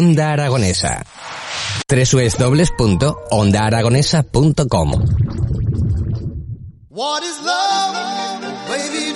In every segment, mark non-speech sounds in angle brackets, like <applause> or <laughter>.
Onda Aragonesa. www.ondaaragonesa.com What is love? Baby,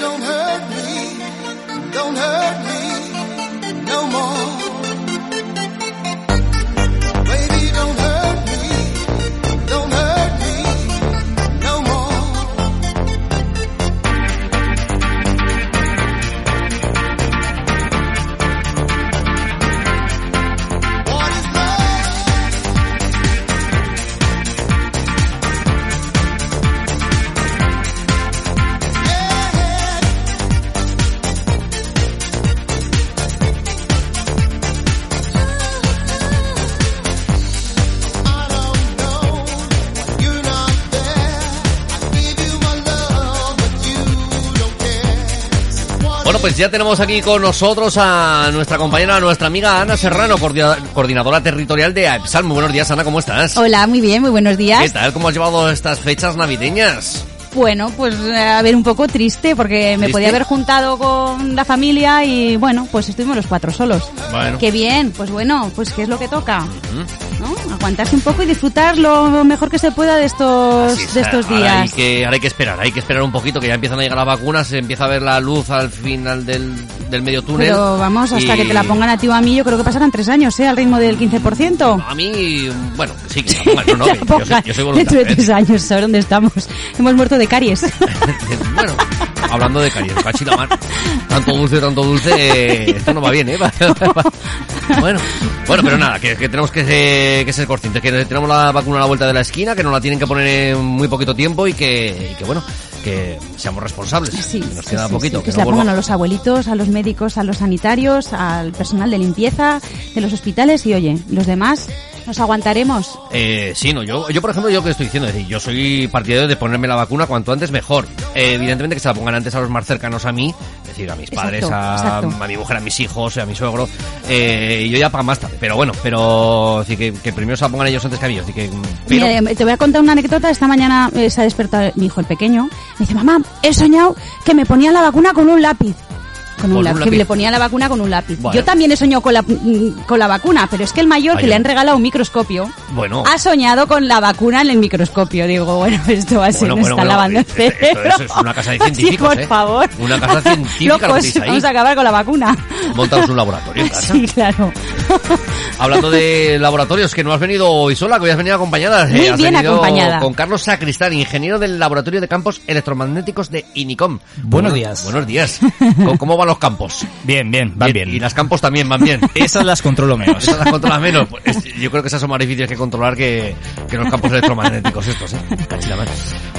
pues ya tenemos aquí con nosotros a nuestra compañera, a nuestra amiga Ana Serrano, coordina- coordinadora territorial de AEPSAL. Muy buenos días, Ana, ¿cómo estás? Hola, muy bien, muy buenos ¿Qué días. tal? ¿Cómo has llevado estas fechas navideñas? Bueno, pues eh, a ver, un poco triste porque me ¿Triste? podía haber juntado con la familia y bueno, pues estuvimos los cuatro solos. Bueno. Qué bien, pues bueno, pues qué es lo que toca, ¿no? Aguantarse un poco y disfrutar lo mejor que se pueda de estos, de estos Ahora hay, días. que, ahora hay que esperar, hay que esperar un poquito, que ya empiezan a llegar las vacunas, se empieza a ver la luz al final del, del medio túnel. Pero vamos, hasta y- que te la pongan a ti o a mí, yo creo que pasarán tres años, ¿eh? Al ritmo del 15%. A mí, bueno, sí, que <laughs> la pongan, no, no, yo, yo soy Dentro de voluntario. tres años, ¿sabes dónde estamos? Hemos muerto de caries. <laughs> bueno, hablando de caries, cachi la mar. Tanto dulce, tanto dulce, eh, esto no va bien, ¿eh? <laughs> bueno, bueno, pero nada, que, que tenemos que, ser- que ser conscientes, que tenemos la vacuna a la vuelta de la esquina, que nos la tienen que poner en muy poquito tiempo y que, y que bueno, que seamos responsables. Sí, que nos queda sí, poquito. sí, que no se la vuelva- pongan a los abuelitos, a los médicos, a los sanitarios, al personal de limpieza de los hospitales y oye, los demás nos aguantaremos. Eh, sí, no, yo, yo por ejemplo, yo que estoy diciendo, es decir, yo soy partidario de ponerme la vacuna cuanto antes mejor. Eh, evidentemente que se la pongan antes a los más cercanos a mí, es decir, a mis Exacto, padres, a, mi mujer, a mis hijos, a mi suegro, eh, y yo ya para más tarde. Pero bueno, pero que, que primero se la pongan ellos antes que a mí. decir, que, pero, Mira, eh, te voy a contar una anécdota. Esta mañana eh, se ha despertado mi hijo, el pequeño. Me dice, mamá, he soñado que me ponían la vacuna con un lápiz. Con Con un un lápiz, lápiz. que le ponían la vacuna con un lápiz. Bueno. Yo también he soñado con la, mm, con la vacuna, pero es que el mayor, que Vaya. le han regalado un microscopio, bueno, ha soñado con la vacuna en el microscopio. Digo, bueno, <laughs> esto va a ser, Bueno, nos bueno, está bueno, lavando el esto- esto- cerebro. eso es una casa de <laughs> Sí, científicos, por ¿eh? favor. Una casa científica <laughs> lo que Locos, vamos a acabar con la vacuna. montaros un laboratorio en casa. Sí, claro. Hablando de laboratorios, que no has venido hoy sola, que hoy has venido acompañada. Muy has bien venido acompañada. Con Carlos Sacristán, ingeniero del Laboratorio de Campos Electromagnéticos de Inicom. Buenos Buenos- días. Buenos días. <laughs> ¿Cómo- ¿Cómo van los campos? Bien, bien, van bien. Y las campos también van bien. <laughs> Esas las controlo menos. Esas las controlas menos. Pues, es- yo creo que esas son más difíciles que controlar que, que los campos electromagnéticos estos, ¿eh?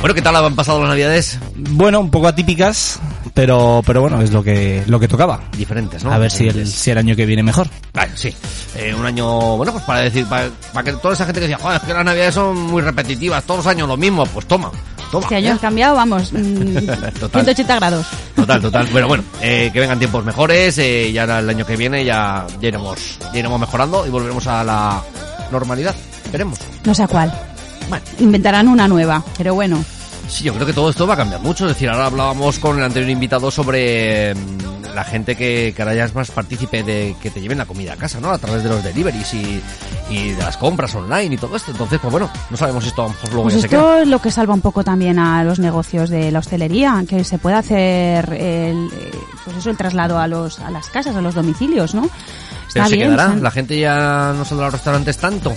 Bueno, ¿qué tal han pasado las navidades? Bueno, un poco atípicas, pero pero bueno, es lo que lo que tocaba. Diferentes, ¿no? A ver si el, si el año que viene mejor. Claro, sí. Eh, un año, bueno, pues para decir, para, para que toda esa gente que decía, joder, es que las navidades son muy repetitivas, todos los años lo mismo, pues toma, toma. Este año ¿eh? han cambiado, vamos, mm, <laughs> Total. 180 grados. Total, total. Bueno, bueno, <laughs> eh, que vengan tiempos mejores, eh, ya el año que viene ya, ya, iremos, ya iremos mejorando y volveremos a la normalidad. Veremos. No sé a cuál. Bueno, Inventarán una nueva, pero bueno. Sí, yo creo que todo esto va a cambiar mucho. Es decir, ahora hablábamos con el anterior invitado sobre mm, la gente que, que ahora ya es más partícipe de que te lleven la comida a casa, ¿no? A través de los deliveries y, y de las compras online y todo esto. Entonces, pues bueno, no sabemos si esto a lo mejor luego Pues ya se queda. esto es lo que salva un poco también a los negocios de la hostelería, que se puede hacer el, eh, pues eso, el traslado a los a las casas, a los domicilios, ¿no? Pero Está se bien. quedará, se- la gente ya no saldrá a los restaurantes tanto.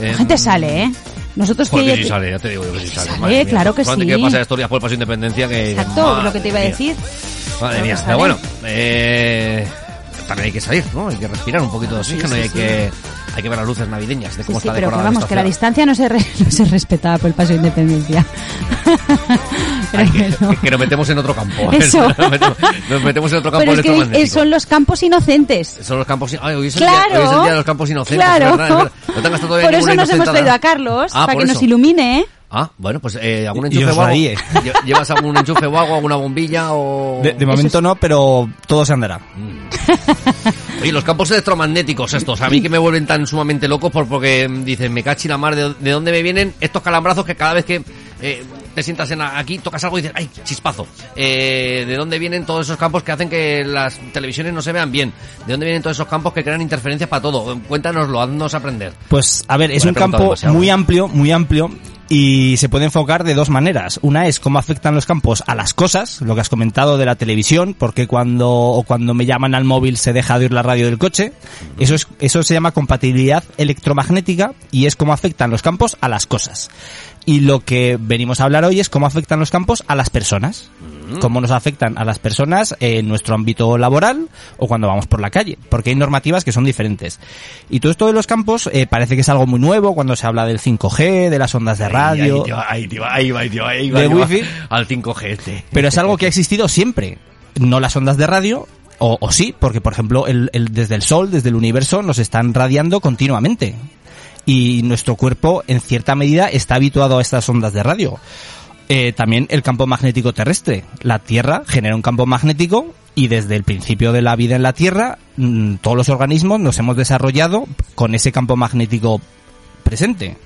la gente sale, ¿eh? Nosotros que sí sale, ya te digo yo que sí sale. Sale, madre mía. claro que Solamente sí. que pasa historias por el paso de independencia que... Exacto, lo que te iba a decir. Madre mía, que pero bueno, eh, también hay que salir, ¿no? Hay que respirar un poquito de oxígeno y hay que hay que ver las luces navideñas de Sí, cómo sí, está pero que decorada vamos, que la distancia no se, re- <laughs> no se respetaba por el paso de independencia. <laughs> Que, Pero no. que nos metemos en otro campo. Eso. <laughs> nos, metemos, nos metemos en otro campo Pero es que son los campos inocentes. Son los campos. Ay, hoy es, Claro. el día, hoy es el día de los campos inocentes. Claro. es verdad, es. No Por eso nos hemos traído a Carlos, Ah, para que nos ilumine. ¿Eh? Ah, bueno, pues eh, algún enchufe o algo. <laughs> ¿Llevas algún enchufe o algo, alguna bombilla o...? De, de momento no, pero todo se andará. <laughs> Oye, los campos electromagnéticos estos, a mí que me vuelven tan sumamente locos por, porque mm, dicen, me cachi la mar, de, de dónde me vienen estos calambrazos que cada vez que eh, te sientas en aquí, tocas algo y dices, ¡ay, chispazo! Eh, ¿De dónde vienen todos esos campos que hacen que las televisiones no se vean bien? ¿De dónde vienen todos esos campos que crean interferencias para todo? Eh, Cuéntanoslo, haznos aprender. Pues a ver, es un campo demasiado. muy amplio, muy amplio y se puede enfocar de dos maneras. Una es cómo afectan los campos a las cosas, lo que has comentado de la televisión, porque cuando o cuando me llaman al móvil se deja de oír la radio del coche. Eso es eso se llama compatibilidad electromagnética y es cómo afectan los campos a las cosas. Y lo que venimos a hablar hoy es cómo afectan los campos a las personas. Cómo nos afectan a las personas en nuestro ámbito laboral o cuando vamos por la calle. Porque hay normativas que son diferentes. Y todo esto de los campos eh, parece que es algo muy nuevo cuando se habla del 5G, de las ondas de radio. Ahí, De wifi. Al 5G este. Pero es algo que ha existido siempre. No las ondas de radio, o, o sí, porque por ejemplo el, el- desde el Sol, desde el universo, nos están radiando continuamente. Y nuestro cuerpo, en cierta medida, está habituado a estas ondas de radio. Eh, también el campo magnético terrestre. La Tierra genera un campo magnético y desde el principio de la vida en la Tierra, mm, todos los organismos nos hemos desarrollado con ese campo magnético presente.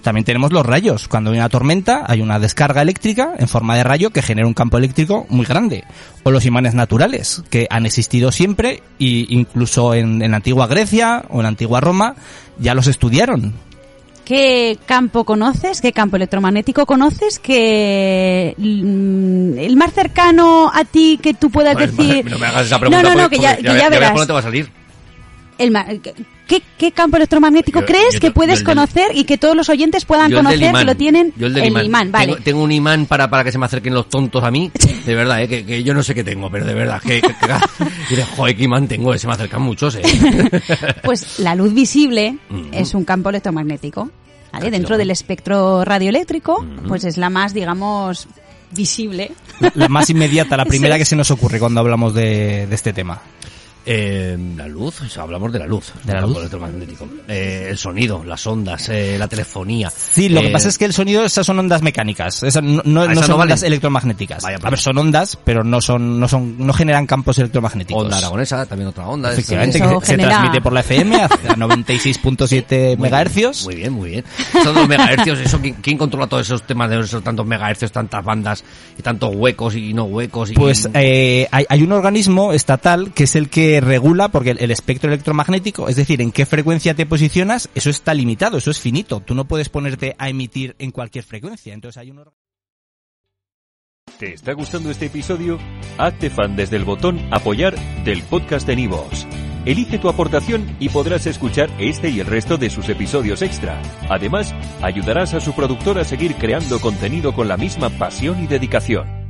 También tenemos los rayos. Cuando hay una tormenta, hay una descarga eléctrica en forma de rayo que genera un campo eléctrico muy grande. O los imanes naturales, que han existido siempre e incluso en, en la antigua Grecia o en la antigua Roma ya los estudiaron. ¿Qué campo conoces? ¿Qué campo electromagnético conoces? Que mm, el más cercano a ti que tú puedas decir. No me hagas esa pregunta. No, no, no, porque- que ya, que ya verás verás. dónde te va a salir. El ma- ¿qué, qué campo electromagnético Yo- crees yo que puedes del- conocer y que todos los oyentes puedan conocer que lo tienen? Yo el del el imán. vale. Tengo, tengo un imán para, para que se me acerquen los tontos a mí. <laughs> De verdad, ¿eh? que, que yo no sé qué tengo, pero de verdad. Que, que, que- <laughs> y de, joder, qué imán tengo, eh, se me acercan muchos. ¿eh? <laughs> Pues la luz visible es un campo electromagnético. ¿vale? Dentro del espectro radioeléctrico, pues es la más, digamos, visible. La, la más inmediata, la primera que se nos ocurre cuando hablamos de, de este tema. Eh, la luz, o sea, hablamos de la luz, ¿De la el campo luz? electromagnético. Eh, el sonido, las ondas, eh, la telefonía. Sí, lo que Eh, pasa es que el sonido, esas son ondas mecánicas, esas no, no- Ah, no son no valen. ondas electromagnéticas. Vaya, a ver, son ondas, pero no son, no son, no generan campos electromagnéticos. Onda aragonesa, también otra onda. Efectivamente, que se transmite por la FM a <laughs> 96.7 Muy megahercios. Muy bien, muy bien. Son los megahercios, eso, ¿quién, quién controla todos esos temas de esos tantos megahercios, tantas bandas y tantos huecos y no huecos? Y, Pues eh, hay, hay un organismo estatal que es el que regula, porque el, el espectro electromagnético, es decir, en qué frecuencia te posicionas, eso está limitado, eso es finito. Tú no puedes ponerte a emitir en cualquier frecuencia. Entonces hay un ¿Te está gustando este episodio? Hazte fan desde el botón Apoyar del podcast de Nivos. Elige tu aportación y podrás escuchar este y el resto de sus episodios extra. Además, ayudarás a su productor a seguir creando contenido con la misma pasión y dedicación.